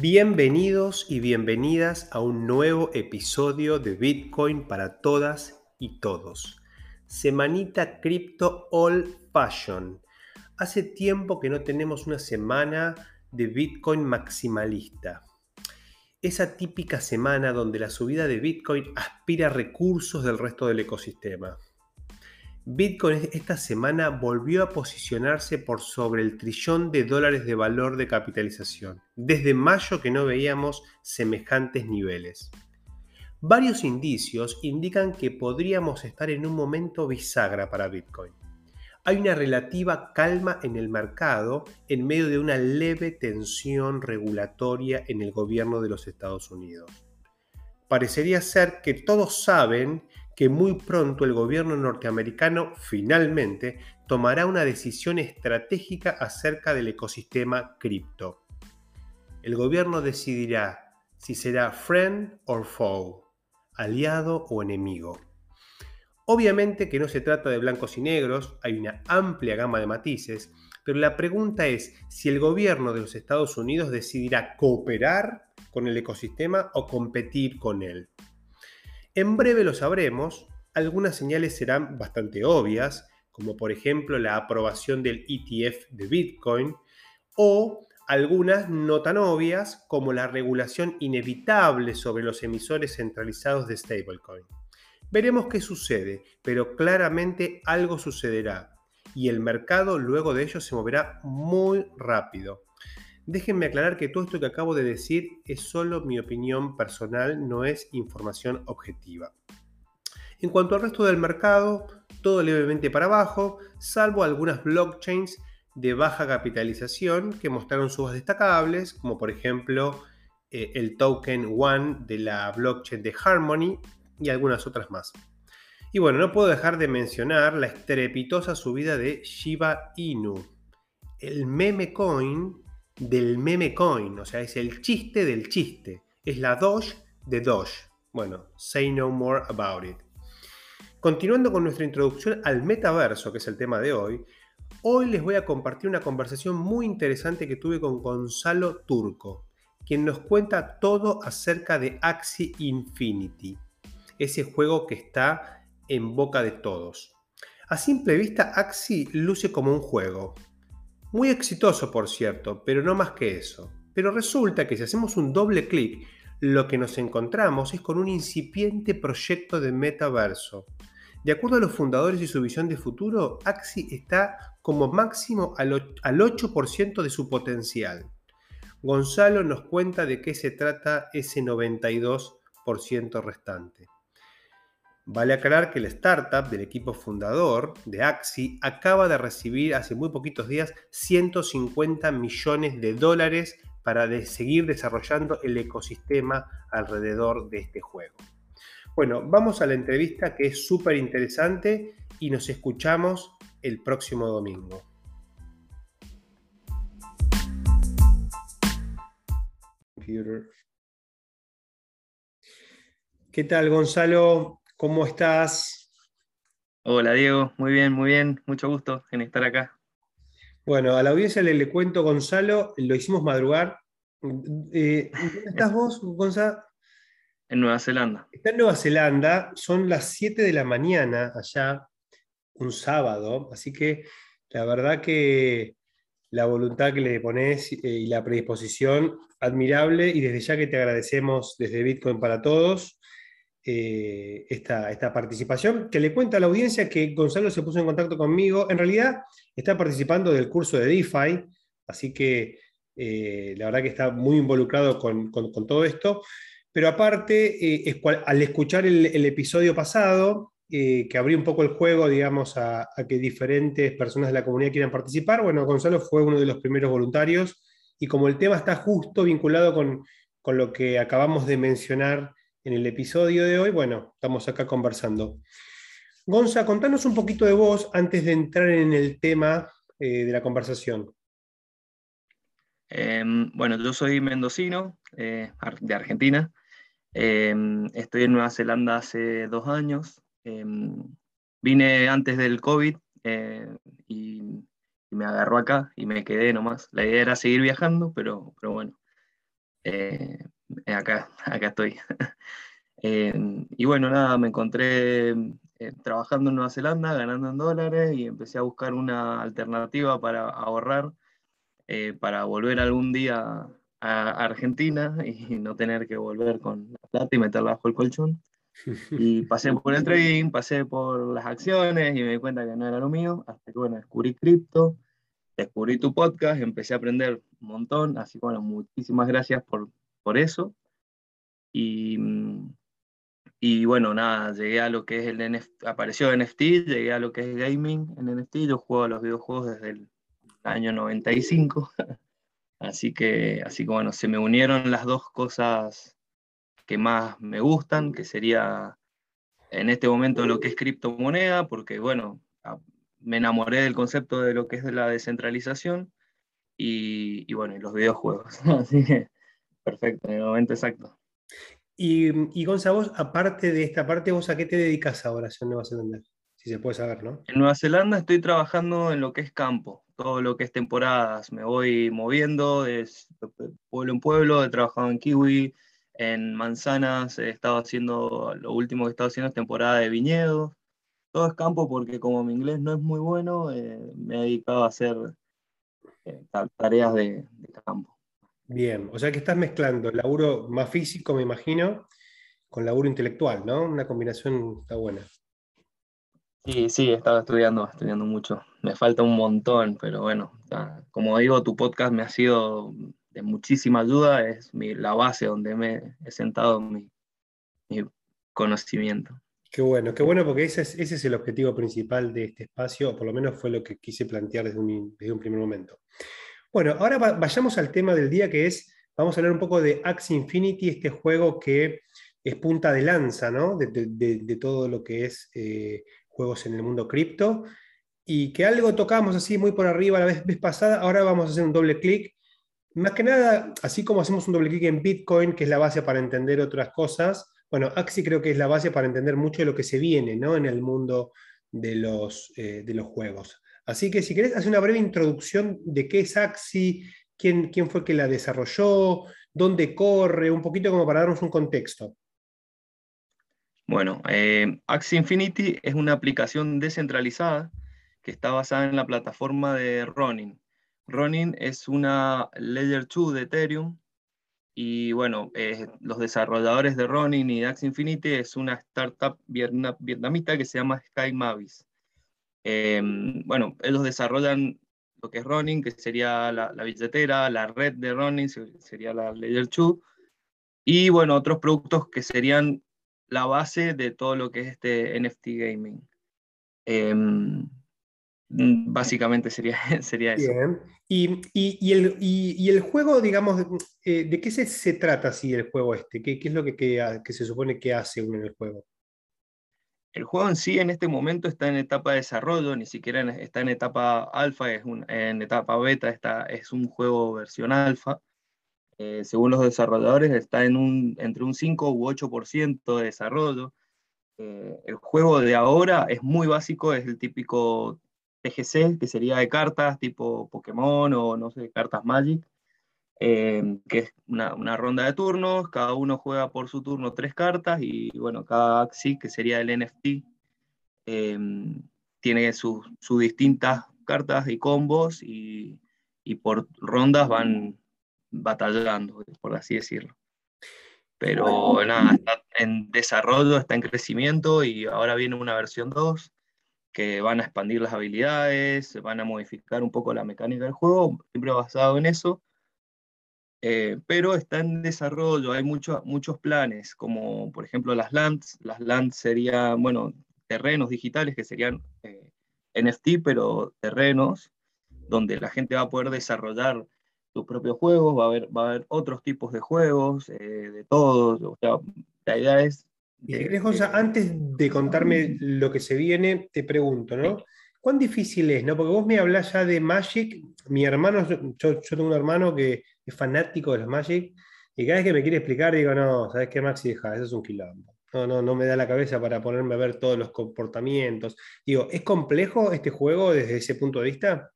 Bienvenidos y bienvenidas a un nuevo episodio de Bitcoin para todas y todos. Semanita Crypto All Fashion. Hace tiempo que no tenemos una semana de Bitcoin maximalista. Esa típica semana donde la subida de Bitcoin aspira recursos del resto del ecosistema. Bitcoin esta semana volvió a posicionarse por sobre el trillón de dólares de valor de capitalización. Desde mayo que no veíamos semejantes niveles. Varios indicios indican que podríamos estar en un momento bisagra para Bitcoin. Hay una relativa calma en el mercado en medio de una leve tensión regulatoria en el gobierno de los Estados Unidos. Parecería ser que todos saben que muy pronto el gobierno norteamericano finalmente tomará una decisión estratégica acerca del ecosistema cripto. El gobierno decidirá si será friend or foe, aliado o enemigo. Obviamente que no se trata de blancos y negros, hay una amplia gama de matices, pero la pregunta es si el gobierno de los Estados Unidos decidirá cooperar con el ecosistema o competir con él. En breve lo sabremos, algunas señales serán bastante obvias, como por ejemplo la aprobación del ETF de Bitcoin, o algunas no tan obvias, como la regulación inevitable sobre los emisores centralizados de stablecoin. Veremos qué sucede, pero claramente algo sucederá, y el mercado luego de ello se moverá muy rápido. Déjenme aclarar que todo esto que acabo de decir es solo mi opinión personal, no es información objetiva. En cuanto al resto del mercado, todo levemente para abajo, salvo algunas blockchains de baja capitalización que mostraron subas destacables, como por ejemplo eh, el token One de la blockchain de Harmony y algunas otras más. Y bueno, no puedo dejar de mencionar la estrepitosa subida de Shiba Inu, el meme coin del meme coin, o sea, es el chiste del chiste, es la Doge de Doge. Bueno, say no more about it. Continuando con nuestra introducción al metaverso, que es el tema de hoy, hoy les voy a compartir una conversación muy interesante que tuve con Gonzalo Turco, quien nos cuenta todo acerca de Axie Infinity, ese juego que está en boca de todos. A simple vista, Axie luce como un juego, muy exitoso, por cierto, pero no más que eso. Pero resulta que si hacemos un doble clic, lo que nos encontramos es con un incipiente proyecto de metaverso. De acuerdo a los fundadores y su visión de futuro, Axi está como máximo al 8% de su potencial. Gonzalo nos cuenta de qué se trata ese 92% restante. Vale aclarar que el startup del equipo fundador de Axi acaba de recibir hace muy poquitos días 150 millones de dólares para seguir desarrollando el ecosistema alrededor de este juego. Bueno, vamos a la entrevista que es súper interesante y nos escuchamos el próximo domingo. ¿Qué tal, Gonzalo? ¿Cómo estás? Hola Diego, muy bien, muy bien, mucho gusto en estar acá. Bueno, a la audiencia le, cuento, Gonzalo, lo hicimos madrugar. Eh, ¿Dónde estás vos, Gonzalo? En Nueva Zelanda. Está en Nueva Zelanda, son las 7 de la mañana allá, un sábado, así que la verdad que la voluntad que le pones eh, y la predisposición, admirable, y desde ya que te agradecemos desde Bitcoin para todos eh, esta, esta, participación, que le cuenta a la audiencia que Gonzalo se puso en contacto conmigo. En realidad está participando del curso de DeFi, así que eh, la verdad que está muy involucrado con, todo esto. Pero aparte, eh, al escuchar el, episodio pasado, que abrió un poco el juego, digamos, a, que diferentes personas de la comunidad quieran participar, bueno, Gonzalo fue uno de los primeros voluntarios y como el tema está justo vinculado con, con lo que acabamos de mencionar en el episodio de hoy, bueno, estamos acá conversando. Gonza, contanos un poquito de vos antes de entrar en el tema eh, de la conversación. Em, bueno, yo soy mendocino, eh, de Argentina. Em, estoy en Nueva Zelanda hace dos años. Em, vine antes del COVID eh, y, me agarró acá y me quedé nomás. La idea era seguir viajando, pero, pero bueno, acá, acá estoy. y bueno, nada, me encontré trabajando en Nueva Zelanda, ganando en dólares y empecé a buscar una alternativa para ahorrar, para volver algún día a Argentina y no tener que volver con la plata y meterla bajo el colchón. Y pasé por el trading, pasé por las acciones y me di cuenta que no era lo mío, hasta que bueno, descubrí cripto, descubrí tu podcast, empecé a aprender un montón, así que bueno, muchísimas gracias por, por eso. Y, y bueno, nada, llegué a lo que es el NFT, apareció NFT, llegué a lo que es gaming en NFT, yo juego a los videojuegos desde el año 95. Así que, así que bueno, se me unieron las dos cosas que más me gustan, que sería en este momento lo que es criptomoneda, porque bueno, me enamoré del concepto de lo que es la descentralización y, y bueno, y los videojuegos. Así que, perfecto, en el momento exacto. Y, y Gonza, vos, aparte de esta parte, ¿vos a qué te dedicas ahora en Nueva Zelanda? Si se puede saber, ¿no? En Nueva Zelanda estoy trabajando en lo que es campo todo lo que es temporadas. Me voy moviendo de pueblo en pueblo, he trabajado en Kiwi, en Manzanas, he estado haciendo, lo último que he estado haciendo es temporada de viñedos. Todo es campo porque como mi inglés no es muy bueno, eh, me he dedicado a hacer eh, tareas de, de, campo. Bien, o sea que estás mezclando laburo más físico, me imagino, con laburo intelectual, ¿no? Una combinación está buena. Sí, sí, estaba estudiando, estudiando mucho. Me falta un montón, pero bueno, como digo, tu podcast me ha sido de muchísima ayuda, es la base donde me he sentado mi, conocimiento. Qué bueno, qué bueno, porque ese es, el objetivo principal de este espacio, o por lo menos fue lo que quise plantear desde un, primer momento. Bueno, ahora vayamos al tema del día que es, vamos a hablar un poco de Axie Infinity, este juego que es punta de lanza, ¿no? De, todo lo que es eh, juegos en el mundo cripto, y que algo tocamos así muy por arriba la vez, pasada, ahora vamos a hacer un doble clic. Más que nada, así como hacemos un doble clic en Bitcoin, que es la base para entender otras cosas, bueno, Axi creo que es la base para entender mucho de lo que se viene ¿no? en el mundo de los, eh, de los juegos. Así que si querés, hacer una breve introducción de qué es Axi, quién, quién fue que la desarrolló, dónde corre, un poquito como para darnos un contexto. Bueno, eh, Infinity es una aplicación descentralizada que está basada en la plataforma de Ronin. Ronin es una Layer 2 de Ethereum y bueno, los desarrolladores de Ronin y de Axie Infinity es una startup vietnamita que se llama Sky Mavis. Em, bueno, ellos desarrollan lo que es Ronin, que sería la, la billetera, la red de Ronin sería la Layer 2, y bueno, otros productos que serían la base de todo lo que es este NFT gaming. Em, mm, básicamente sería, sería eso. Bien. Y, y, el, y, el, juego, digamos, eh, ¿de qué se, se, trata así el juego este? ¿Qué, qué es lo que, que, que, se supone que hace uno en el juego? El juego en sí en este momento está en etapa de desarrollo, ni siquiera está en etapa alfa, es en etapa beta, está, es un juego versión alfa. Eh, según los desarrolladores, está en un, entre un 5 u 8% de desarrollo. Eh, el juego de ahora es muy básico, es el típico TGC, que sería de cartas tipo Pokémon o no sé, cartas Magic, eh, que es una, una, ronda de turnos, cada uno juega por su turno tres cartas y bueno, cada Axi, que sería el NFT, tiene sus distintas cartas y combos y, y por rondas van, batallando, por así decirlo. Pero nada, está en desarrollo, está en crecimiento y ahora viene una versión 2 que van a expandir las habilidades, van a modificar un poco la mecánica del juego, siempre basado en eso. Eh, pero está en desarrollo, hay muchos muchos planes, como por ejemplo las lands. Las lands serían, bueno, terrenos digitales que serían eh, NFT, pero terrenos donde la gente va a poder desarrollar tus propios juegos, va a haber, va a haber otros tipos de juegos, eh, de todos. O sea, la idea es. antes de contarme lo que se viene, te pregunto, ¿no? ¿Cuán difícil es, no? Porque vos me hablas ya de Magic, mi hermano, yo, tengo un hermano que es fanático de los Magic, y cada vez que me quiere explicar, digo, no, ¿sabes qué, Maxi? Deja, eso es un quilombo. No, no, no me da la cabeza para ponerme a ver todos los comportamientos. Digo, ¿es complejo este juego desde ese punto de vista?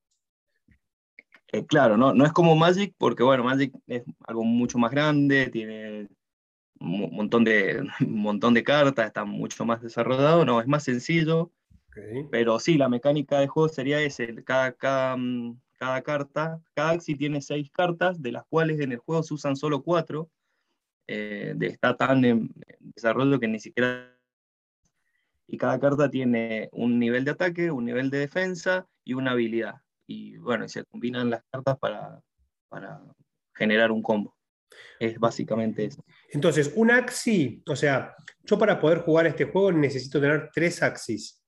Eh, claro, ¿no? no es como Magic, porque bueno, Magic es algo mucho más grande, tiene un montón de, un montón de cartas, está mucho más desarrollado, no, es más sencillo, pero sí, la mecánica de juego sería ese, cada, cada, mm, cada carta, cada Axi tiene seis cartas, de las cuales en el juego se usan solo cuatro, eh, está tan en desarrollo que ni siquiera... Y cada carta tiene un nivel de ataque, un nivel de defensa y una habilidad. Y bueno, se combinan las cartas para, para generar un combo. Es básicamente eso. Entonces, un Axi, o sea, yo para poder jugar este juego necesito tener tres Axis.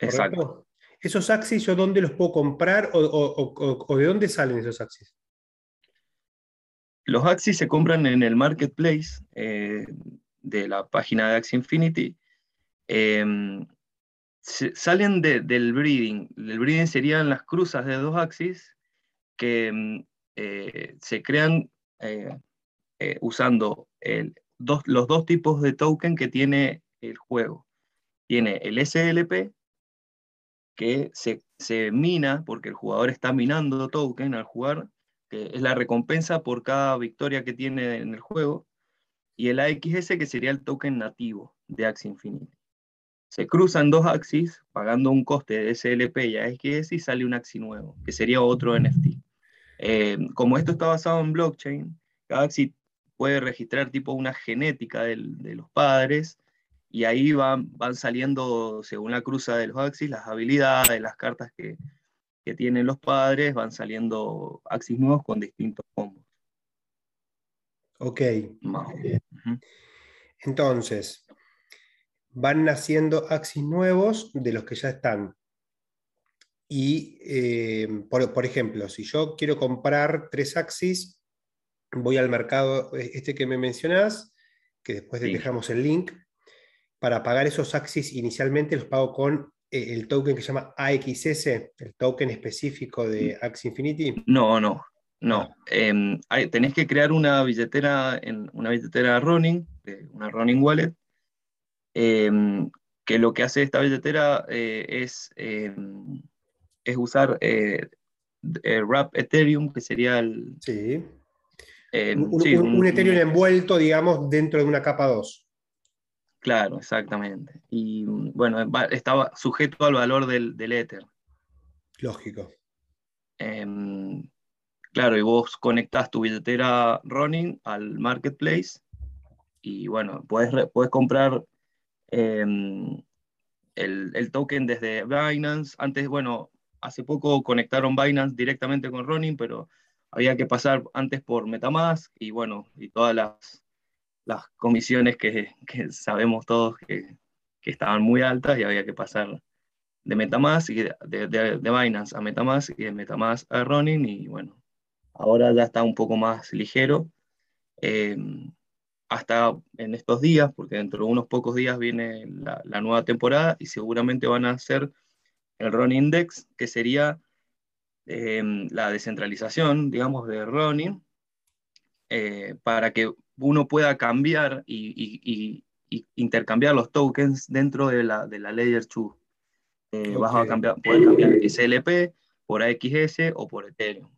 Exacto. ¿Esos Axis yo dónde los puedo comprar o, de dónde salen esos Axis? Los Axis se compran en el marketplace eh, de la página de Axie Infinity. Em, salen del breeding. El breeding serían las cruzas de dos Axis que em, eh, se crean eh, usando los dos tipos de token que tiene el juego. Tiene el SLP, que se, se, mina, porque el jugador está minando token al jugar, que es la recompensa por cada victoria que tiene en el juego, y el AXS, que sería el token nativo de Axie Infinity. Se cruzan dos Axis, pagando un coste de SLP y AXS, y sale un Axie nuevo, que sería otro NFT. Eh, como esto está basado en blockchain, cada Axie puede registrar tipo una genética de los padres, y ahí van, van saliendo, según la cruza de los Axis, las habilidades, las cartas que, que tienen los padres, van saliendo Axis nuevos con distintos combos. Ok. Entonces, van naciendo Axis nuevos de los que ya están. Y, eh, por, ejemplo, si yo quiero comprar tres Axis, voy al mercado eh, este que me mencionás, que después dejamos el link, para pagar esos Axis inicialmente los pago con eh, el token que se llama AXS, el token específico de mm. Axie Infinity? No, no, no. Ah. Em, tenés que crear una billetera, en, una billetera Running, una Running Wallet, em, que lo que hace esta billetera eh, es, em, es usar eh, Wrap Ethereum, que sería el... Sí. un, Ethereum envuelto, digamos, dentro de una capa 2. Claro, exactamente. Y bueno, estaba sujeto al valor del, del Ether. Lógico. Em, claro, y vos conectás tu billetera running al marketplace y bueno, puedes, puedes comprar em, el, token desde Binance. Antes, bueno, hace poco conectaron Binance directamente con running, pero había que pasar antes por Metamask y bueno, y todas las las comisiones que, sabemos todos que, estaban muy altas y había que pasar de Metamask y de, de, Binance a Metamask y de Metamask a Ronin y bueno, ahora ya está un poco más ligero. Em, hasta en estos días, porque dentro de unos pocos días viene la, nueva temporada y seguramente van a hacer el Ronin Index, que sería em, la descentralización, digamos, de Ronin, eh, para que uno pueda cambiar y, intercambiar los tokens dentro de la, de la Layer 2. Eh, vas a cambiar, poder cambiar SLP por AXS o por Ethereum.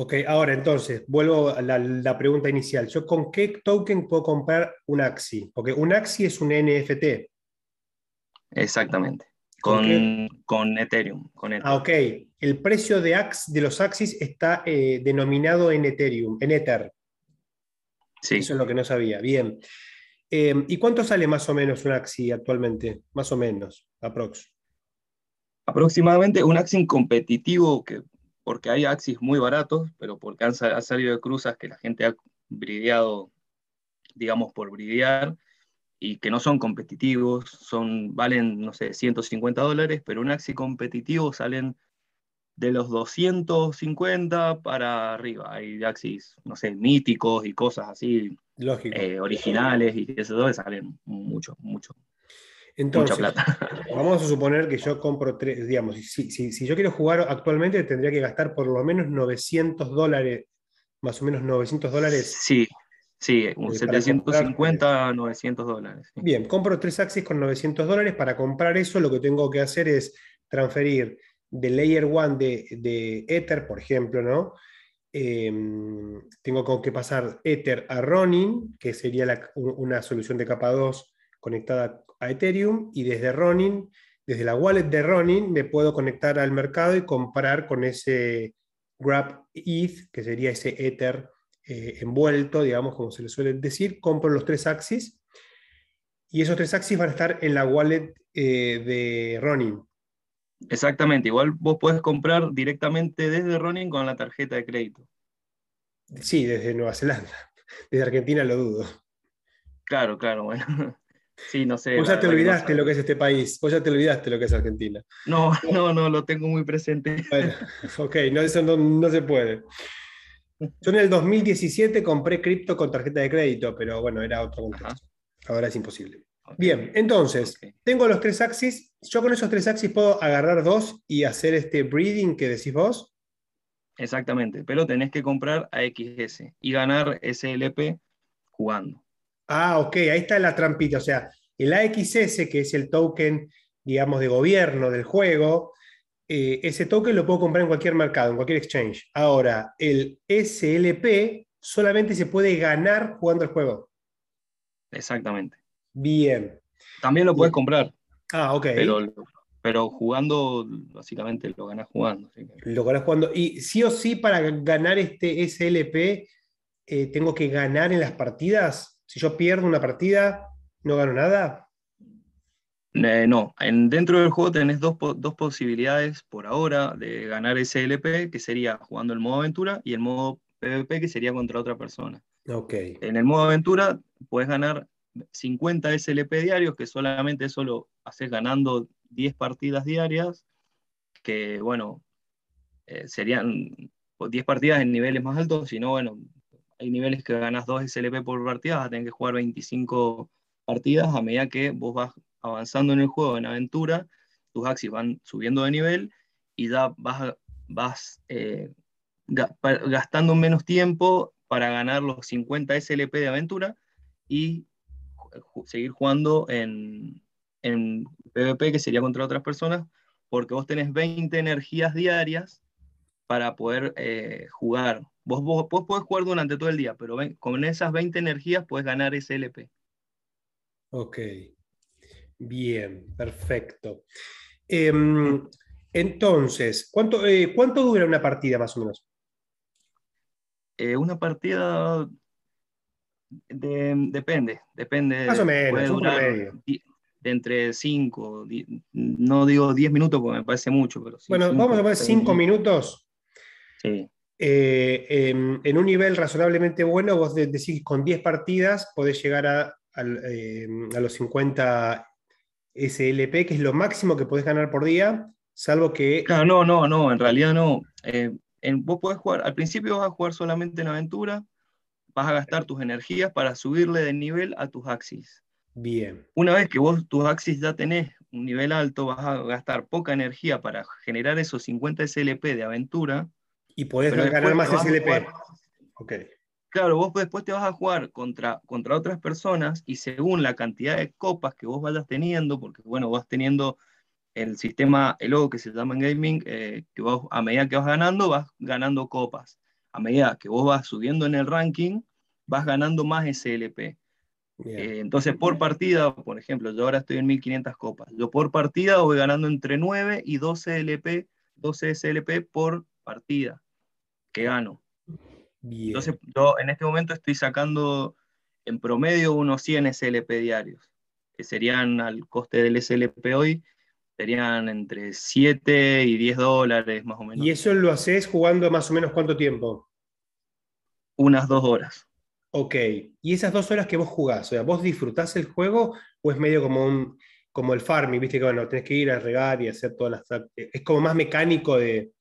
Ok, ahora entonces, vuelvo a la, pregunta inicial. ¿Yo con qué token puedo comprar un AXI? Porque un AXI es un NFT. Exactamente. Con, con, Ethereum, Ah, ok. El precio de, Ax, de los Axis está eh, denominado en Ethereum, en Ether. Sí. Eso es lo que no sabía. Bien. Em, ¿Y cuánto sale más o menos un Axi actualmente? Más o menos, aprox. Aproximadamente un Axi competitivo, que, porque hay Axis muy baratos, pero porque han, salido de cruzas que la gente ha brideado, digamos, por bridear y que no son competitivos, son, valen, no sé, 150 dólares, pero un Axi competitivo salen de los 250 para arriba. Hay Axis, no sé, míticos y cosas así, eh, originales y eso que salen mucho, mucho. Entonces, mucha plata. vamos a suponer que yo compro tres, digamos, si, si, si yo quiero jugar actualmente tendría que gastar por lo menos 900 dólares, más o menos 900 dólares. Sí, Sí, un 750 a 900 dólares. Bien, compro tres Axis con 900 dólares. Para comprar eso, lo que tengo que hacer es transferir de Layer 1 de, Ether, por ejemplo, ¿no? Em, tengo que pasar Ether a Ronin, que sería una solución de capa 2 conectada a Ethereum, y desde Ronin, desde la wallet de Ronin, me puedo conectar al mercado y comprar con ese Grab ETH, que sería ese Ether eh, envuelto, digamos, como se le suele decir, compro los tres Axis, y esos tres Axis van a estar en la wallet eh, de Ronin. Exactamente, igual vos podés comprar directamente desde Ronin con la tarjeta de crédito. Sí, desde Nueva Zelanda. Desde Argentina lo dudo. Claro, claro, bueno. Sí, no sé. Vos ya te olvidaste lo que es este país. Vos ya te olvidaste lo que es Argentina. No, no, no, lo tengo muy presente. Bueno, ok, no, eso no, se puede. Yo en el 2017 compré cripto con tarjeta de crédito, pero bueno, era otro contexto. Ahora es imposible. Bien, entonces, tengo los tres axis. Yo con esos tres axis puedo agarrar dos y hacer este breeding que decís vos. Exactamente, pero tenés que comprar AXS y ganar SLP jugando. Ah, ok, ahí está la trampita. O sea, el AXS, que es el token, digamos, de gobierno del juego, eh, ese token lo puedo comprar en cualquier mercado, en cualquier exchange. Ahora, el SLP solamente se puede ganar jugando el juego. Exactamente. Bien. También lo puedes comprar. Ah, ok. Pero, jugando, básicamente lo ganas jugando. Lo ganas jugando. Y sí o sí, para ganar este SLP, eh, tengo que ganar en las partidas. Si yo pierdo una partida, no gano nada. Eh, no, en, dentro del juego tenés dos, dos, posibilidades por ahora de ganar SLP, que sería jugando el modo aventura y el modo PvP, que sería contra otra persona. Ok. En el modo aventura puedes ganar 50 SLP diarios, que solamente solo haces ganando 10 partidas diarias, que bueno, eh, serían 10 partidas en niveles más altos, si no, bueno, hay niveles que ganas 2 SLP por partida, vas a tener que jugar 25 partidas. A medida que vos vas avanzando en el juego, en aventura, tus axis van subiendo de nivel y ya vas, vas eh, gastando menos tiempo para ganar los 50 SLP de aventura y seguir jugando en, en PvP, que sería contra otras personas, porque vos tenés 20 energías diarias para poder eh, jugar. Vos, vos, podés jugar durante todo el día, pero con esas 20 energías puedes ganar ese LP. Ok. Bien, perfecto. Em, entonces, ¿cuánto, eh, ¿cuánto dura una partida más o menos? Eh, una partida depende, depende. Más o menos, de entre 5, no digo 10 minutos porque me parece mucho, pero Bueno, vamos a poner 5 minutos. Sí. Eh, en un nivel razonablemente bueno, vos decís con 10 partidas podés llegar a, a, los 50 SLP, que es lo máximo que podés ganar por día, salvo que... Claro, no, no, no, en realidad no. Eh, vos podés jugar, al principio vas a jugar solamente en aventura, vas a gastar tus energías para subirle de nivel a tus axis. Bien. Una vez que vos tus axis ya tenés un nivel alto, vas a gastar poca energía para generar esos 50 SLP de aventura. Y podés ganar más SLP. Ok. Claro, vos después te vas a jugar contra, contra otras personas y según la cantidad de copas que vos vayas teniendo, porque bueno, vas teniendo el sistema, el logo que se llama en gaming, eh, que vos a medida que vas ganando, vas ganando copas. A medida que vos vas subiendo en el ranking, vas ganando más SLP. Eh, entonces, por partida, por ejemplo, yo ahora estoy en 1500 copas. Yo por partida voy ganando entre 9 y 12 LP, 12 SLP por partida que gano. Entonces, yo en este momento estoy sacando en promedio unos 100 SLP diarios, que serían al coste del SLP hoy, serían entre 7 y 10 dólares más o menos. ¿Y eso lo haces jugando más o menos cuánto tiempo? Unas dos horas. Ok, y esas dos horas que vos jugás, o sea, ¿vos disfrutás el juego o es medio como un como el farming, viste que bueno, tenés que ir a regar y hacer todas las... Es como más mecánico de...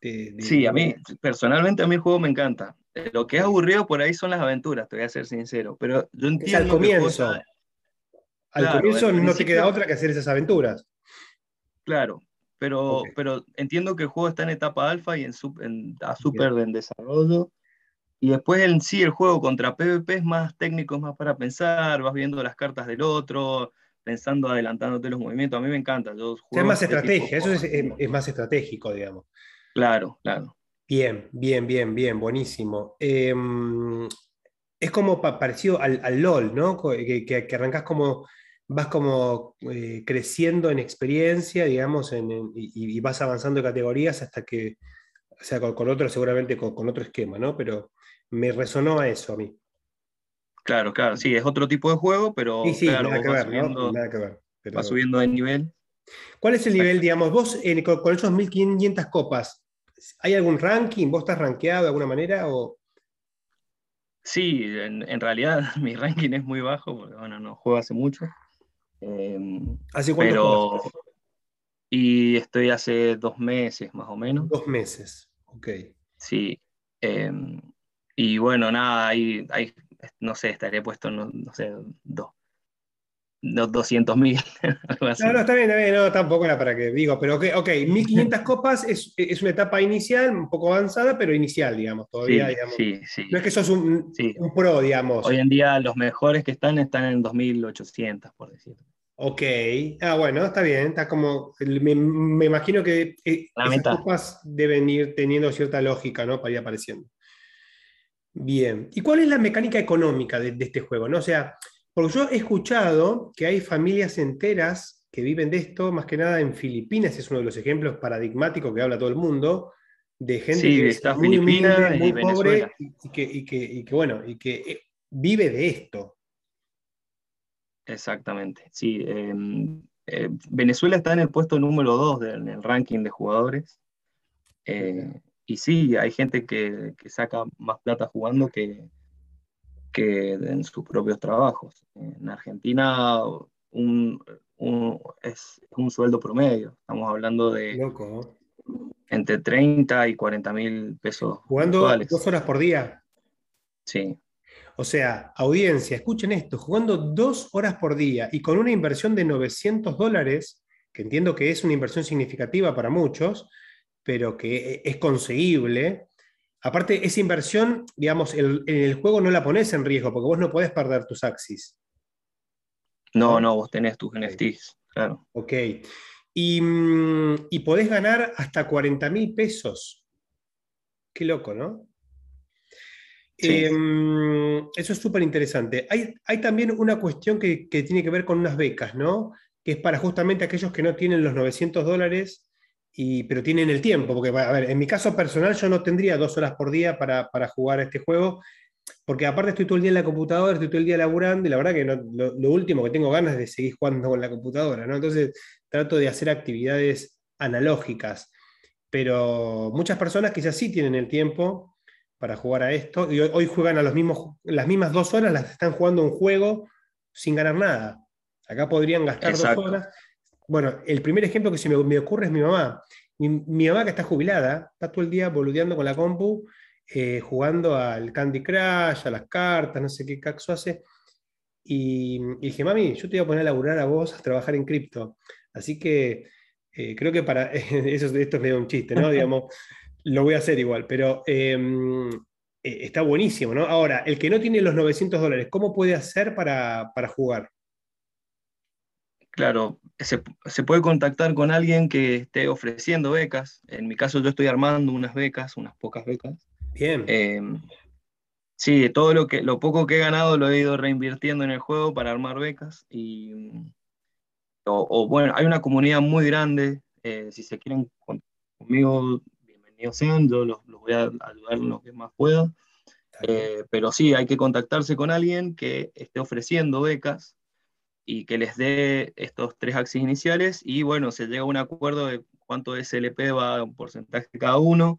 sí, a mí, personalmente a mí el juego me encanta. Lo que es aburrido por ahí son las aventuras, te voy a ser sincero, pero yo entiendo... al comienzo. Al comienzo no te queda otra que hacer esas aventuras. Claro, pero, pero entiendo que el juego está en etapa alfa y en, en a super en desarrollo y después en sí el juego contra PvP es más técnico, es más para pensar, vas viendo las cartas del otro, pensando, adelantándote los movimientos. A mí me encanta. Yo es más estrategia, eso es, más estratégico, digamos. Claro, claro. Bien, bien, bien, bien, buenísimo. Em, es como parecido al, LOL, ¿no? Que, que, arrancas como, vas como eh, creciendo en experiencia, digamos, y, vas avanzando de categorías hasta que, o sea, con, otro, seguramente con, otro esquema, ¿no? Pero me resonó a eso a mí. Claro, claro, sí, es otro tipo de juego, pero sí, sí, claro, nada, que ver, subiendo, nada que ver, va subiendo de nivel. ¿Cuál es el nivel, digamos, vos con, esos 1500 copas, ¿hay algún ranking? ¿Vos estás rankeado de alguna manera? O... Sí, en, realidad mi ranking es muy bajo, porque bueno, no juego hace mucho. Em, ¿Hace cuánto pero, Y estoy hace dos meses más o menos. Dos meses, ok. Sí. Em, y bueno, nada, hay, hay no sé, estaría puesto, no, sé, dos, los 200 mil. no, no, está bien, está bien, no, tampoco era para que digo, pero ok, okay 1500 copas es, es, una etapa inicial, un poco avanzada, pero inicial, digamos, todavía, sí, digamos. Sí, sí. No es que sos un, un, pro, digamos. Hoy en día los mejores que están están en 2800, por decirlo. Ok, ah, bueno, está bien, está como, me, me imagino que eh, esas copas deben ir teniendo cierta lógica, ¿no? Para ir apareciendo. Bien. ¿Y cuál es la mecánica económica de, este juego? ¿no? O sea, porque yo he escuchado que hay familias enteras que viven de esto, más que nada en Filipinas, es uno de los ejemplos paradigmáticos que habla todo el mundo, de gente que está muy humilde, muy pobre y que, y, que, y que, bueno, y que eh, vive de esto. Exactamente, sí. Em, eh, Venezuela está en el puesto número 2 en el ranking de jugadores. Eh, y sí, hay gente que, saca más plata jugando que, que en sus propios trabajos. En Argentina un, es un sueldo promedio, estamos hablando de entre 30 y 40 mil pesos. ¿Jugando dos horas por día? Sí. O sea, audiencia, escuchen esto, jugando dos horas por día y con una inversión de 900 dólares, que entiendo que es una inversión significativa para muchos, pero que es conseguible. Aparte, esa inversión, digamos, en el juego no la pones en riesgo, porque vos no podés perder tus Axis. No, no, vos tenés tus NFTs, claro. Ok. Y, mm, y podés ganar hasta 40 mil pesos. Qué loco, ¿no? Em, eso es súper interesante. Hay, hay, también una cuestión que, que, tiene que ver con unas becas, ¿no? Que es para justamente aquellos que no tienen los 900 dólares pero tienen el tiempo, porque, a ver, en mi caso personal yo no tendría dos horas por día para, para jugar a este juego, porque aparte estoy todo el día en la computadora, estoy todo el día laburando, y la verdad que lo, último que tengo ganas es de seguir jugando con la computadora, ¿no? Entonces trato de hacer actividades analógicas, pero muchas personas quizás sí tienen el tiempo para jugar a esto, y hoy, juegan a los mismos, las mismas dos horas, las están jugando un juego sin ganar nada. Acá podrían gastar dos horas bueno, el primer ejemplo que se me, ocurre es mi mamá. Mi, mamá que está jubilada, está todo el día boludeando con la compu, eh, jugando al Candy Crush, a las cartas, no sé qué caxo hace. Y, dije, mami, yo te voy a poner a laburar a vos, a trabajar en cripto. Así que eh, creo que para. eso, esto es medio un chiste, ¿no? Digamos, lo voy a hacer igual, pero em, eh, está buenísimo, ¿no? Ahora, el que no tiene los 900 dólares, ¿cómo puede hacer para, para jugar? Claro, se, puede contactar con alguien que esté ofreciendo becas. En mi caso yo estoy armando unas becas, unas pocas becas. Bien. Em, sí, todo lo, que, lo poco que he ganado lo he ido reinvirtiendo en el juego para armar becas. Y, o, bueno, hay una comunidad muy grande. Eh, si se quieren conmigo, bienvenidos sean. Yo los, voy a ayudar en lo que más pueda. Eh, pero sí, hay que contactarse con alguien que esté ofreciendo becas y que les dé estos tres axis iniciales y bueno, se llega a un acuerdo de cuánto SLP va un porcentaje cada uno.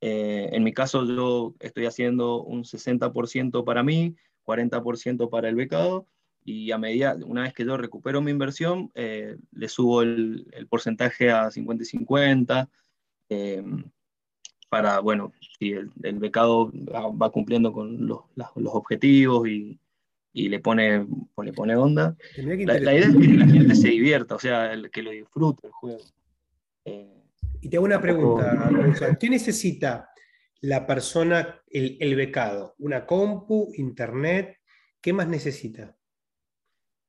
Eh, en mi caso yo estoy haciendo un 60% para mí, 40% para el becado y a medida, una vez que yo recupero mi inversión, eh, le subo el, porcentaje a 50 y 50 eh, para, bueno, si el, becado va, cumpliendo con los, los objetivos y, y le pone, le pone onda. La, idea es que la gente se divierta, o sea, que lo disfrute el juego. Eh, y te hago una pregunta, ¿qué necesita la persona, el, becado? ¿Una compu, internet? ¿Qué más necesita?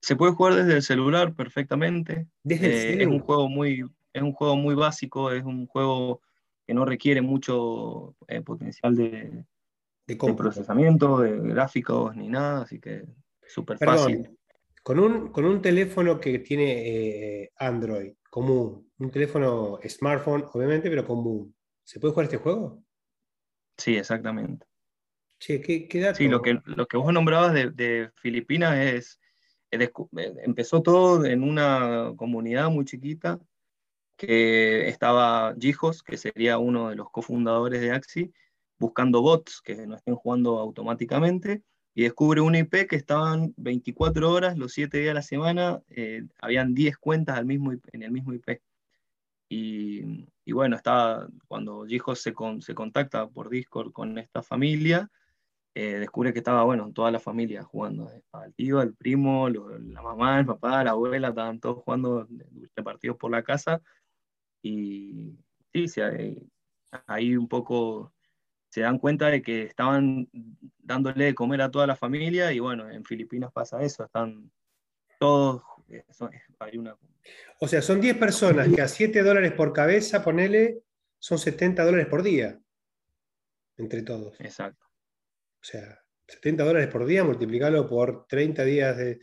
Se puede jugar desde el celular perfectamente. Desde el eh, Es un juego muy, es un juego muy básico, es un juego que no requiere mucho eh, potencial de, de, procesamiento, de gráficos ni nada, así que súper fácil. Con un, con un teléfono que tiene eh, Android común, un teléfono smartphone, obviamente, pero común, ¿se puede jugar este juego? Sí, exactamente. Che, ¿qué, dato? Sí, lo que, lo que vos nombrabas de, Filipinas es, eh, empezó todo en una comunidad muy chiquita que estaba Gijos, que sería uno de los cofundadores de Axi, buscando bots que no estén jugando automáticamente, y descubre una IP que estaban 24 horas, los 7 días de la semana, eh, habían 10 cuentas al mismo, en el mismo IP. Y, y bueno, estaba, cuando Gijos se, se contacta por Discord con esta familia, eh, descubre que estaba, bueno, toda la familia jugando. Estaba el tío, el primo, la mamá, el papá, la abuela, estaban todos jugando de partidos por la casa. Y sí, ahí un poco se dan cuenta de que estaban dándole de comer a toda la familia y bueno, en Filipinas pasa eso, están todos, eh, hay una... O sea, son 10 personas que a 7 dólares por cabeza, ponele, son 70 dólares por día, entre todos. Exacto. O sea, 70 dólares por día, multiplicarlo por 30 días de,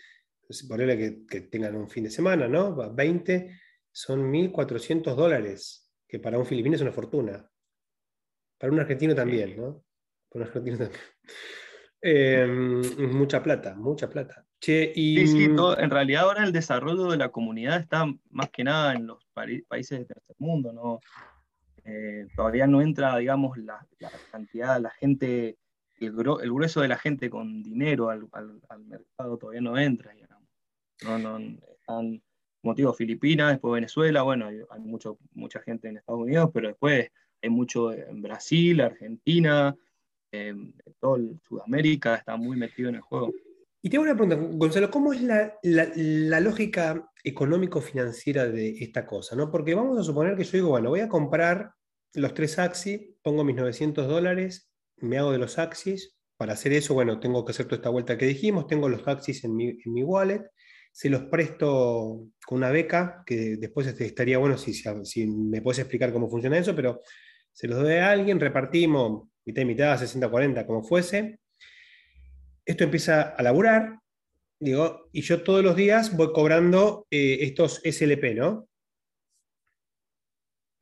ponele que, que tengan un fin de semana, ¿no? 20, son 1.400 dólares, que para un filipino es una fortuna. Para un argentino también, ¿no? Para un argentino también. Em, mucha plata, mucha plata. y... en realidad ahora el desarrollo de la comunidad está más que nada en los países del tercer mundo, ¿no? Eh, todavía no entra, digamos, la, la cantidad, la gente, el, grueso de la gente con dinero al, mercado todavía no entra, digamos. No, no, están, motivo Filipinas, después Venezuela, bueno, hay, hay mucho, mucha gente en Estados Unidos, pero después hay mucho en Brasil, Argentina, en todo Sudamérica está muy metido en el juego. Y tengo una pregunta, Gonzalo, ¿cómo es la, lógica económico-financiera de esta cosa? ¿no? Porque vamos a suponer que yo digo, bueno, voy a comprar los tres Axis, pongo mis 900 dólares, me hago de los Axis. Para hacer eso, bueno, tengo que hacer toda esta vuelta que dijimos, tengo los Axis en mi, en mi wallet, se los presto con una beca, que después este, estaría bueno si, si me puedes explicar cómo funciona eso, pero se los doy a alguien, repartimos mitad y mitad, 60-40, como fuese. Esto empieza a laburar, digo, y yo todos los días voy cobrando eh, estos SLP, ¿no?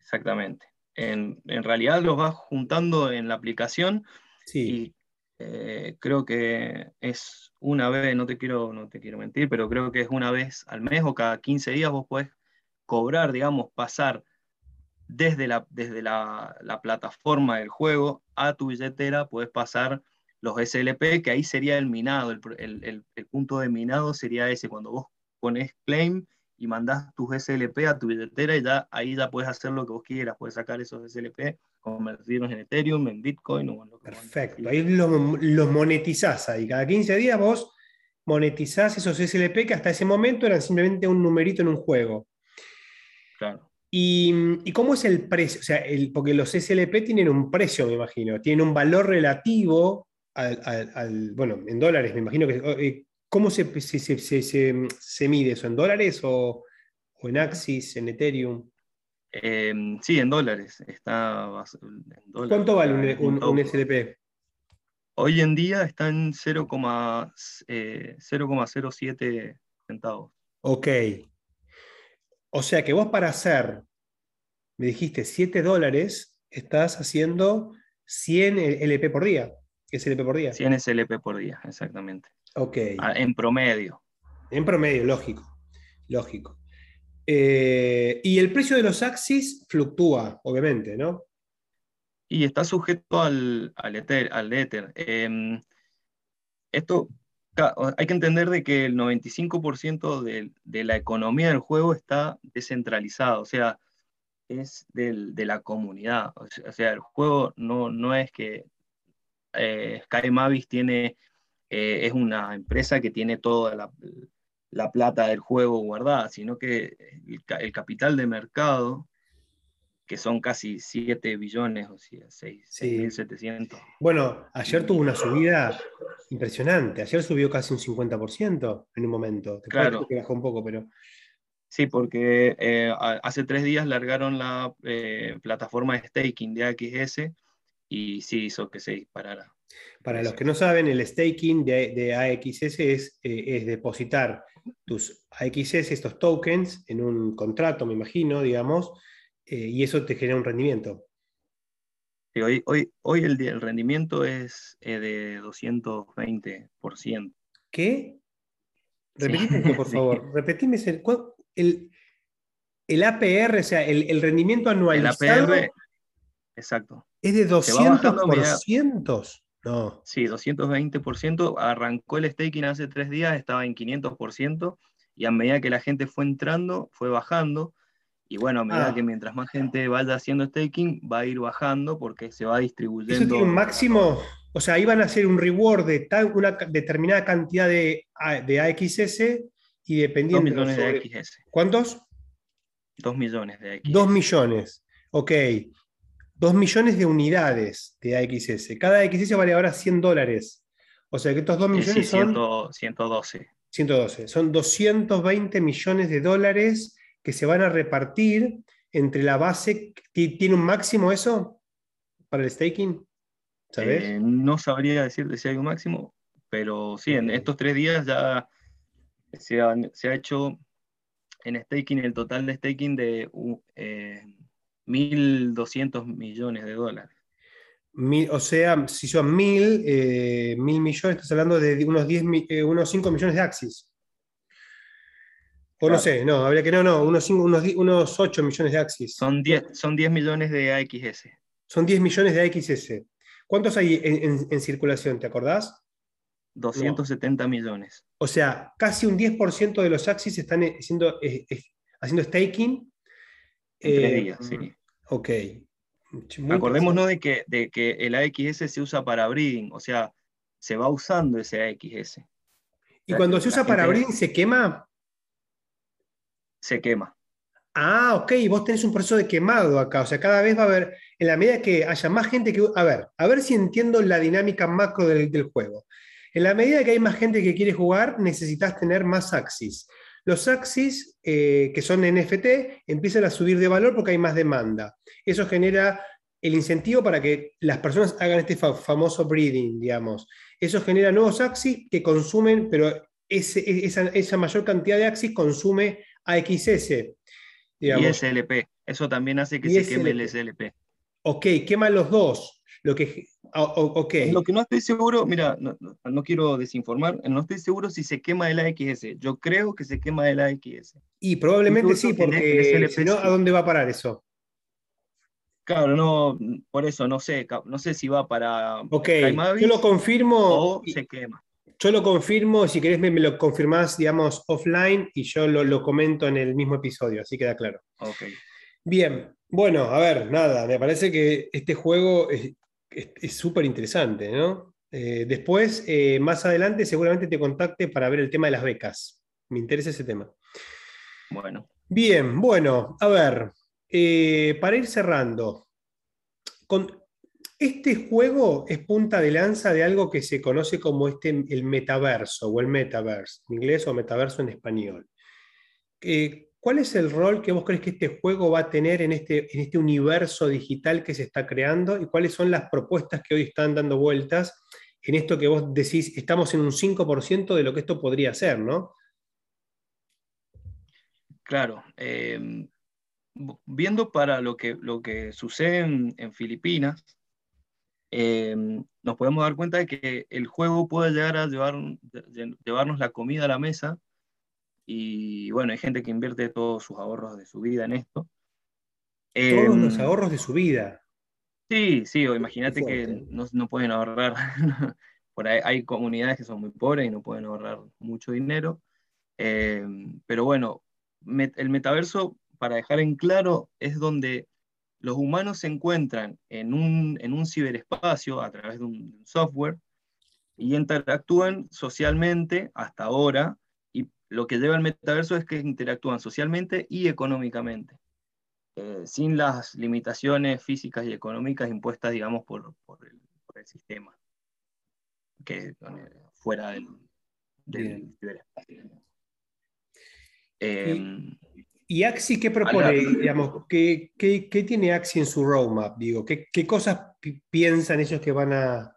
Exactamente. En, realidad los vas juntando en la aplicación sí. y eh, creo que es una vez, no te, quiero, no te quiero mentir, pero creo que es una vez al mes o cada 15 días vos podés cobrar, digamos, pasar desde la, desde la, plataforma del juego a tu billetera puedes pasar los SLP, que ahí sería el minado, el, punto de minado sería ese, cuando vos pones claim y mandás tus SLP a tu billetera y ya ahí ya puedes hacer lo que vos quieras, puedes sacar esos SLP, convertirlos en Ethereum, en Bitcoin o en lo que Perfecto, ahí los monetizás ahí, cada 15 días vos monetizás esos SLP que hasta ese momento eran simplemente un numerito en un juego. Claro. ¿Y, cómo es el precio? O sea, el, porque los SLP tienen un precio, me imagino, tienen un valor relativo al, bueno, en dólares, me imagino que... Eh, ¿Cómo se, se, mide eso? ¿En dólares o, en Axis, en Ethereum? Em, sí, en dólares. Está ¿Cuánto vale un, un, SLP? Hoy en día está en 0,07 eh, centavos. Ok, o sea que vos para hacer, me dijiste 7 dólares, estás haciendo 100 LP por día. SLP por día. 100 SLP por día, exactamente. Ok. Ah, en promedio. En promedio, lógico. Lógico. Eh, y el precio de los Axis fluctúa, obviamente, ¿no? Y está sujeto al, al Ether. Al ether. Em, esto hay que entender de que el 95% de, la economía del juego está descentralizado, o sea, es de la comunidad. O sea, el juego no, no es que eh, Sky Mavis tiene, eh, es una empresa que tiene toda la, plata del juego guardada, sino que el, capital de mercado que son casi 7 billones, o sea, 6.700. Bueno, ayer tuvo una subida impresionante. Ayer subió casi un 50% en un momento. Después claro. que bajó un poco, pero. Sí, porque eh, hace tres días largaron la eh, plataforma de staking de AXS y sí hizo que se disparara. Para los que no saben, el staking de, AXS es, eh, es, depositar tus AXS, estos tokens, en un contrato, me imagino, digamos, y eso te genera un rendimiento. Sí, hoy, hoy, hoy el, el rendimiento es de 220%. ¿Qué? Repetime, por favor. Repetime ese, el, el APR, o sea, el, rendimiento anualizado. El APR, exacto. Es de 200%. No. Sí, 220%. Arrancó el staking hace tres días, estaba en 500%, y a medida que la gente fue entrando, fue bajando. Y bueno, a medida ah. que mientras más gente vaya haciendo staking, va a ir bajando porque se va distribuyendo. ¿Eso tiene un máximo? O sea, iban a hacer un reward de una determinada cantidad de, de AXS y dependiendo. millones de XS. ¿Cuántos? Dos millones de AXS. Dos millones, ok. Dos millones de unidades de AXS. Cada AXS vale ahora 100 dólares. O sea que estos dos millones son. 112. 112. Son 220 millones de dólares que se van a repartir entre la base. ¿Tiene un máximo eso para el staking? ¿Sabes? Eh, no sabría decirte si hay un máximo, pero sí, en estos tres días ya se ha, hecho en staking, el total de staking de 1.200 eh, millones de dólares. o sea, si son mil, eh, mil millones, estás hablando de unos, 10, eh, unos 5 millones de Axis. O no sé, no, habría que no, no, unos, unos, unos 8 millones de Axis. Son 10, son 10 millones de AXS. Son 10 millones de AXS. ¿Cuántos hay en circulación? ¿Te acordás? 270 millones. O sea, casi un 10% de los Axis están eh, haciendo, eh, haciendo staking. En días, sí. Eh, ok. Acordémonos de que, de que el AXS se usa para breeding, o sea, se va usando ese AXS. ¿Y cuando se usa para breeding se quema? Se quema. Ah, ok, vos tenés un proceso de quemado acá, o sea, cada vez va a haber, en la medida que haya más gente que... A ver, a ver si entiendo la dinámica macro del, del juego. En la medida que hay más gente que quiere jugar, necesitas tener más Axis. Los Axis, eh, que son NFT, empiezan a subir de valor porque hay más demanda. Eso genera el incentivo para que las personas hagan este famoso breeding, digamos. Eso genera nuevos Axis que consumen, pero esa, mayor cantidad de Axis consume AXS. Digamos. Y SLP. Eso también hace que se queme el SLP. Ok, quema los dos. Lo que okay. Lo que no estoy seguro, mira, no, quiero desinformar, no estoy seguro si se quema el AXS. Yo creo que se quema el AXS. Y probablemente sí, porque si no, ¿a dónde va a parar eso? Claro, no, por eso no sé, no sé si va para Ok, yo lo confirmo. O se quema. Yo lo confirmo, si querés me, lo confirmás, digamos, offline y yo lo, lo, comento en el mismo episodio, así queda claro. Ok. Bien, bueno, a ver, nada, me parece que este juego es súper interesante, ¿no? Eh, después, eh, más adelante, seguramente te contacte para ver el tema de las becas. Me interesa ese tema. Bueno. Bien, bueno, a ver, eh, para ir cerrando, con, este juego es punta de lanza de algo que se conoce como este, el metaverso o el metaverse, en inglés o metaverso en español. ¿Cuál es el rol que vos crees que este juego va a tener en este, en este universo digital que se está creando y cuáles son las propuestas que hoy están dando vueltas en esto que vos decís, estamos en un 5% de lo que esto podría ser, ¿no? Claro. Em, viendo para lo que, lo que sucede en, Filipinas, em, nos podemos dar cuenta de que el juego puede llegar a llevar, llevarnos la comida a la mesa y bueno, hay gente que invierte todos sus ahorros de su vida en esto. Todos los em, ahorros de su vida. Sí, sí, o imagínate que no, no, pueden ahorrar. Por ahí hay comunidades que son muy pobres y no pueden ahorrar mucho dinero. Em, pero bueno, el metaverso, para dejar en claro, es donde los humanos se encuentran en un, en un ciberespacio a través de un software y interactúan socialmente hasta ahora lo que lleva al metaverso es que interactúan socialmente y económicamente. eh, sin las limitaciones físicas y económicas impuestas, digamos, por, el, sistema, que fuera del, del em, ¿Y, Axi qué propone? digamos, ¿qué, tiene Axi en su roadmap? Digo, ¿qué, cosas piensan ellos que van a,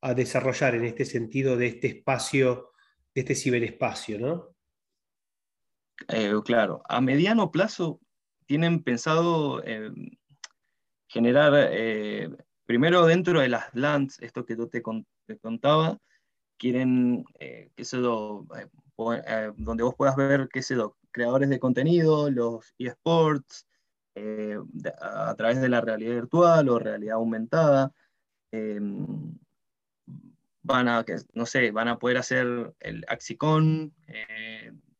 a, desarrollar en este sentido de este espacio, de este ciberespacio, ¿no? Eh, claro, a mediano plazo tienen pensado eh, generar, eh, primero dentro de las LANs, esto que yo te, contaba, quieren, que donde vos puedas ver, qué sé creadores de contenido, los eSports, a través de la realidad virtual o realidad aumentada, van a, no sé, van a poder hacer el Axicon,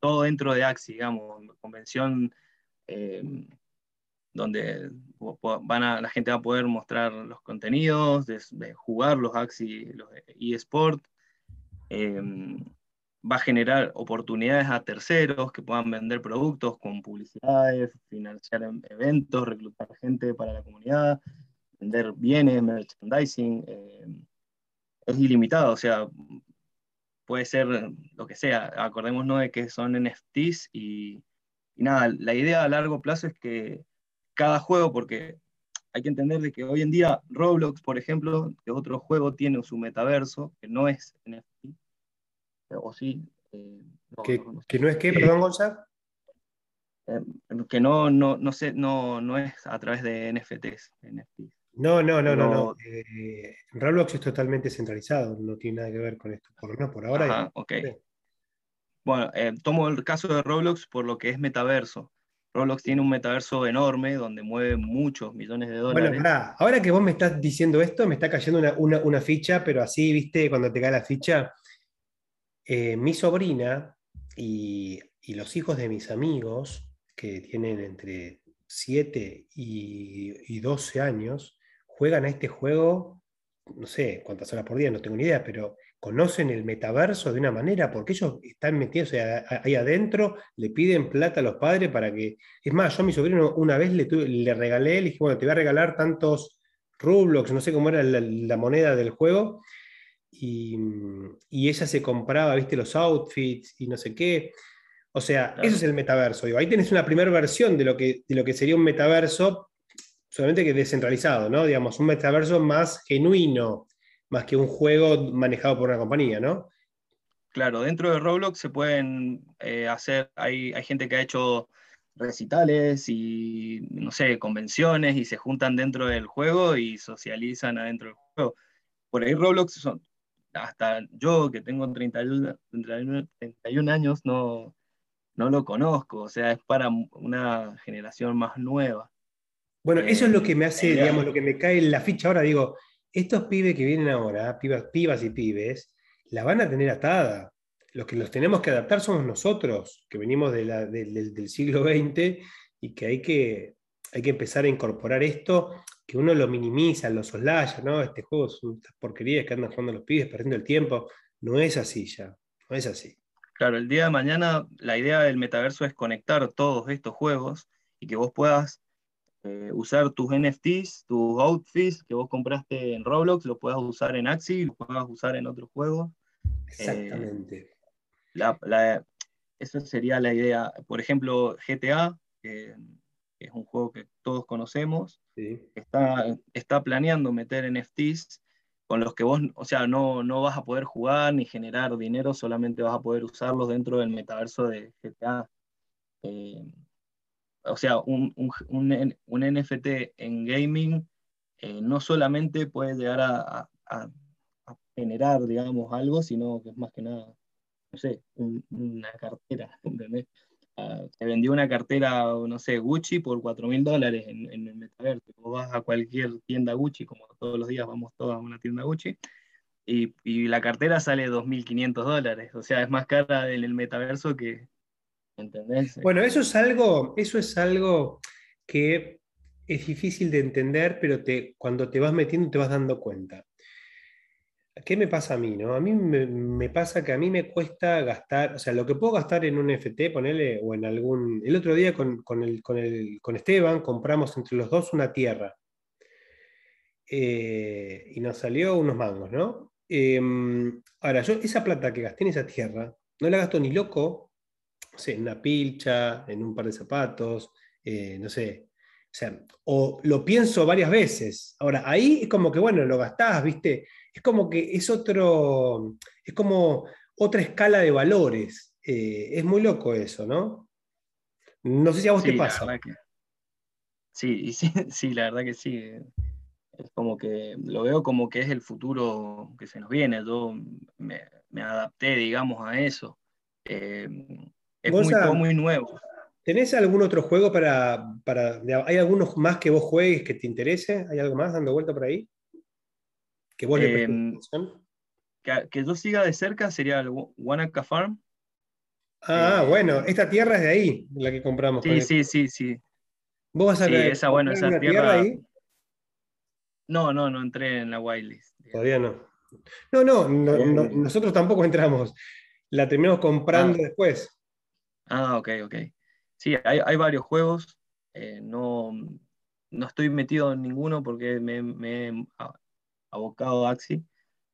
todo dentro de Axi, digamos, convención eh, donde van a, la gente va a poder mostrar los contenidos, de, jugar los Axi, los eSport, eh, va a generar oportunidades a terceros que puedan vender productos con publicidades, financiar eventos, reclutar gente para la comunidad, vender bienes, merchandising. Eh, es ilimitado, o sea, puede ser lo que sea. Acordémonos de que son NFTs y, nada, la idea a largo plazo es que cada juego, porque hay que entender de que hoy en día Roblox, por ejemplo, que otro juego tiene su metaverso, que no es NFT, o sí. Eh, ¿Que, no, es qué, perdón, Gonzalo? Eh, que no, no, no, sé, no, no es a través de NFTs. NFTs. No, no, no, no. no. Eh, Roblox es totalmente centralizado, no tiene nada que ver con esto, por lo menos por ahora. ok. Bueno, eh, tomo el caso de Roblox por lo que es metaverso. Roblox tiene un metaverso enorme donde mueve muchos millones de dólares. Bueno, ahora que vos me estás diciendo esto, me está cayendo una, ficha, pero así, viste, cuando te cae la ficha, eh, mi sobrina y, los hijos de mis amigos, que tienen entre 7 y, y 12 años, juegan a este juego, no sé cuántas horas por día, no tengo ni idea, pero conocen el metaverso de una manera, porque ellos están metidos ahí adentro, le piden plata a los padres para que... Es más, yo a mi sobrino una vez le, le regalé, le dije, bueno, te voy a regalar tantos Roblox, no sé cómo era la, moneda del juego, y, ella se compraba, viste, los outfits y no sé qué. O sea, eso es el metaverso. Digo, ahí tenés una primera versión de lo, que, de lo que sería un metaverso, solamente que descentralizado, ¿no? Digamos, un metaverso más genuino, más que un juego manejado por una compañía, ¿no? Claro, dentro de Roblox se pueden eh, hacer, hay, hay gente que ha hecho recitales y, no sé, convenciones y se juntan dentro del juego y socializan adentro del juego. Por ahí Roblox son, hasta yo que tengo 31, 31 años no, no lo conozco, o sea, es para una generación más nueva. Bueno, eso es lo que me hace, digamos, lo que me cae en la ficha ahora. Digo, estos pibes que vienen ahora, pibas, pibas y pibes, la van a tener atada. Los que los tenemos que adaptar somos nosotros, que venimos del siglo XX y que hay, que hay que empezar a incorporar esto, que uno lo minimiza, lo soslaya, ¿no? Este juego es una porquerías que andan jugando los pibes, perdiendo el tiempo. No es así ya, no es así. Claro, el día de mañana la idea del metaverso es conectar todos estos juegos y que vos puedas eh, usar tus NFTs, tus outfits que vos compraste en Roblox, lo puedas usar en Axie, lo puedas usar en otros juegos. Exactamente. Eh, esa sería la idea. Por ejemplo, GTA, que es un juego que todos conocemos, está, está planeando meter NFTs con los que vos, o sea, no, no vas a poder jugar ni generar dinero, solamente vas a poder usarlos dentro del metaverso de GTA. Eh, o sea, un, un, un, NFT en gaming eh, no solamente puede llegar a, a, generar, digamos, algo, sino que es más que nada, no sé, una cartera, ¿entendés? Se vendió una cartera, no sé, Gucci por 4 mil dólares en, el metaverso. Vos vas a cualquier tienda Gucci, como todos los días vamos todos a una tienda Gucci, y, la cartera sale 2.500 dólares. O sea, es más cara en el metaverso que, bueno, eso es algo, eso es algo que es difícil de entender, pero te, cuando te vas metiendo te vas dando cuenta. ¿Qué me pasa a mí? No? A mí me, pasa que a mí me cuesta gastar, o sea, lo que puedo gastar en un FT, ponerle, o en algún. El otro día con, el, con, Esteban compramos entre los dos una tierra. Eh, y nos salió unos mangos, ¿no? Em, ahora, yo esa plata que gasté en esa tierra, no la gasto ni loco, no sé, en una pilcha, en un par de zapatos, eh, no sé, o o lo pienso varias veces. Ahora, ahí es como que, bueno, lo gastás, ¿viste? Es como que es otro, es como otra escala de valores. Eh, es muy loco eso, ¿no? No sé si a vos te pasa. Sí, sí, sí, la verdad que sí. Es como que lo veo como que es el futuro que se nos viene. Yo me, adapté, digamos, a eso. Eh, es muy, muy nuevo. ¿Tenés algún otro juego para, para, ¿Hay algunos más que vos juegues que te interese? ¿Hay algo más dando vuelta por ahí? Que vos em, que, yo siga de cerca sería el Wanaka Farm. Ah, eh, bueno, esta tierra es de ahí, la que compramos. Sí, sí, sí, sí. ¿Vos vas a sí, esa, bueno, esa tierra, ahí? No, no, no entré en la whitelist. Todavía no. No, no, nosotros tampoco entramos. La terminamos comprando ah. después. Ah, ok, ok. Sí, hay, varios juegos. Eh, no, no estoy metido en ninguno porque me, he abocado a Axi.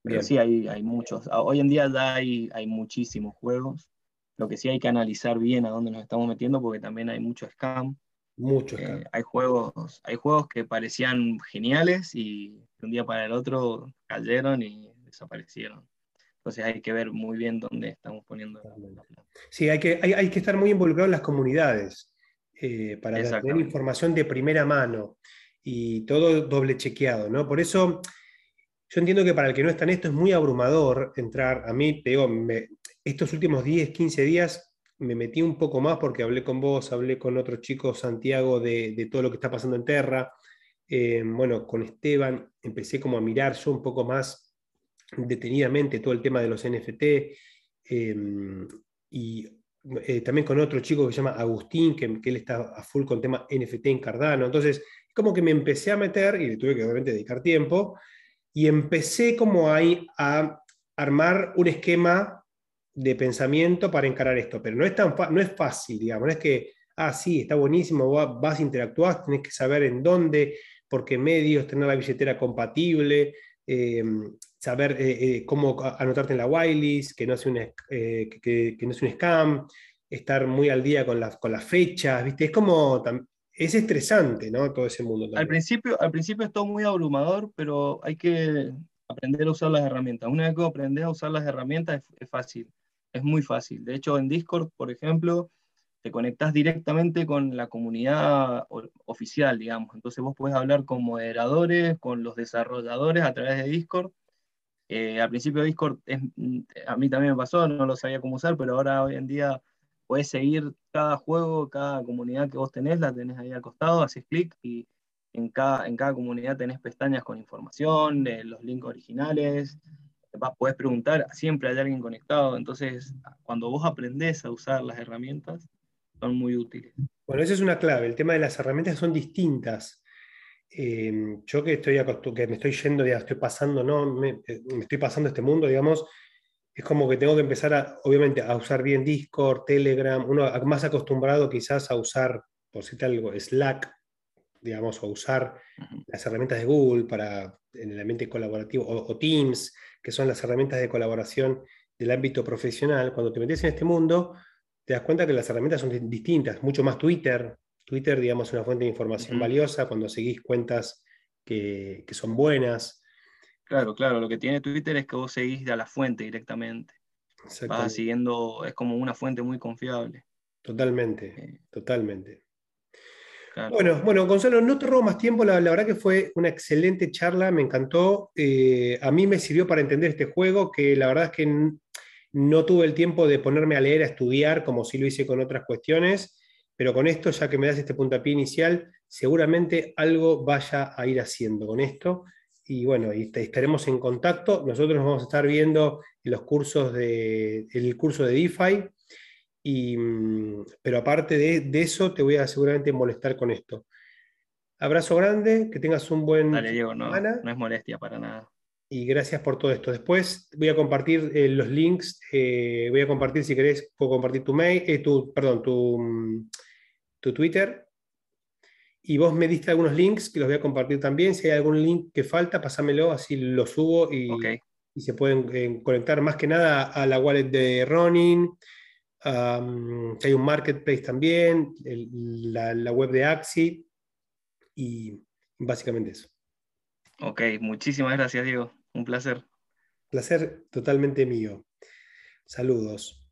Pero sí, hay, hay muchos. Ah, hoy en día ya hay, hay muchísimos juegos. Lo que sí hay que analizar bien a dónde nos estamos metiendo porque también hay mucho scam. Mucho eh, hay, juegos, hay juegos que parecían geniales y de un día para el otro cayeron y desaparecieron. Entonces hay que ver muy bien dónde estamos poniendo. Sí, hay que, hay, que estar muy involucrado en las comunidades eh, para tener información de primera mano y todo doble chequeado, ¿no? Por eso yo entiendo que para el que no está en esto es muy abrumador entrar. A mí, te estos últimos 10, 15 días me metí un poco más porque hablé con vos, hablé con otro chico, Santiago, de, todo lo que está pasando en Terra. Eh, bueno, con Esteban empecé como a mirar yo un poco más detenidamente todo el tema de los NFT em, y eh, también con otro chico que se llama Agustín, que, él está a full con tema NFT en Cardano. Entonces, como que me empecé a meter y le tuve que obviamente dedicar tiempo y empecé como ahí a armar un esquema de pensamiento para encarar esto, pero no es, tan no es fácil, digamos, no es que, ah, sí, está buenísimo, vas a interactuar, tenés que saber en dónde, por qué medios, tener la billetera compatible, em, saber eh, eh, cómo anotarte en la whitelist, que no eh, que, no un scam, estar muy al día con, con las fechas, ¿viste? Es como, es estresante, ¿no? Todo ese mundo. Al principio, al principio es todo muy abrumador, pero hay que aprender a usar las herramientas. Una vez que aprendes a usar las herramientas es, fácil, es muy fácil. De hecho, en Discord, por ejemplo, te conectas directamente con la comunidad oficial, digamos. Entonces vos puedes hablar con moderadores, con los desarrolladores a través de Discord eh, al principio Discord mm, a mí también me pasó, no lo sabía cómo usar, pero ahora hoy en día puedes seguir cada juego, cada comunidad que vos tenés, la tenés ahí al costado, haces clic y en cada, en cada comunidad tenés pestañas con información, de los links originales, puedes preguntar, siempre hay alguien conectado, entonces cuando vos aprendés a usar las herramientas, son muy útiles. Bueno, esa es una clave, el tema de las herramientas son distintas. Em, yo que estoy que me estoy yendo, ya estoy pasando, ¿no? Eh, me, estoy pasando este mundo, digamos, es como que tengo que empezar, a, obviamente, a usar bien Discord, Telegram, uno más acostumbrado quizás a usar, por decirte algo, Slack, digamos, o usar las herramientas de Google para en el ambiente colaborativo, o, Teams, que son las herramientas de colaboración del ámbito profesional, cuando te metes en este mundo, te das cuenta que las herramientas son distintas, mucho más Twitter, Twitter, digamos, es una fuente de información valiosa cuando seguís cuentas que, son buenas. Claro, claro, lo que tiene Twitter es que vos seguís a la fuente directamente. Vas siguiendo, es como una fuente muy confiable. Totalmente, eh, totalmente. Bueno, bueno, Gonzalo, no te robo más tiempo, la, verdad que fue una excelente charla, me encantó. Eh, a mí me sirvió para entender este juego, que la verdad es que no tuve el tiempo de ponerme a leer, a estudiar, como sí lo hice con otras cuestiones. Pero con esto, ya que me das este puntapié inicial, seguramente algo vaya a ir haciendo con esto. Y bueno, y estaremos en contacto. Nosotros nos vamos a estar viendo en los cursos de, el curso de DeFi. Y, mm, pero aparte de, eso, te voy a seguramente molestar con esto. Abrazo grande, que tengas un buen. Dale, Diego, no, no es molestia para nada. y gracias por todo esto. Después voy a compartir eh, los links, eh, voy a compartir, si querés, puedo compartir tu mail, eh, tu, perdón, tu, mm, tu Twitter. Y vos me diste algunos links que los voy a compartir también. Si hay algún link que falta, pásamelo, así lo subo y, y se pueden conectar más que nada a la wallet de Ronin. hay un marketplace también, la, la web de Axi y básicamente eso. Ok, muchísimas gracias, Diego. Un placer. Placer totalmente mío. Saludos.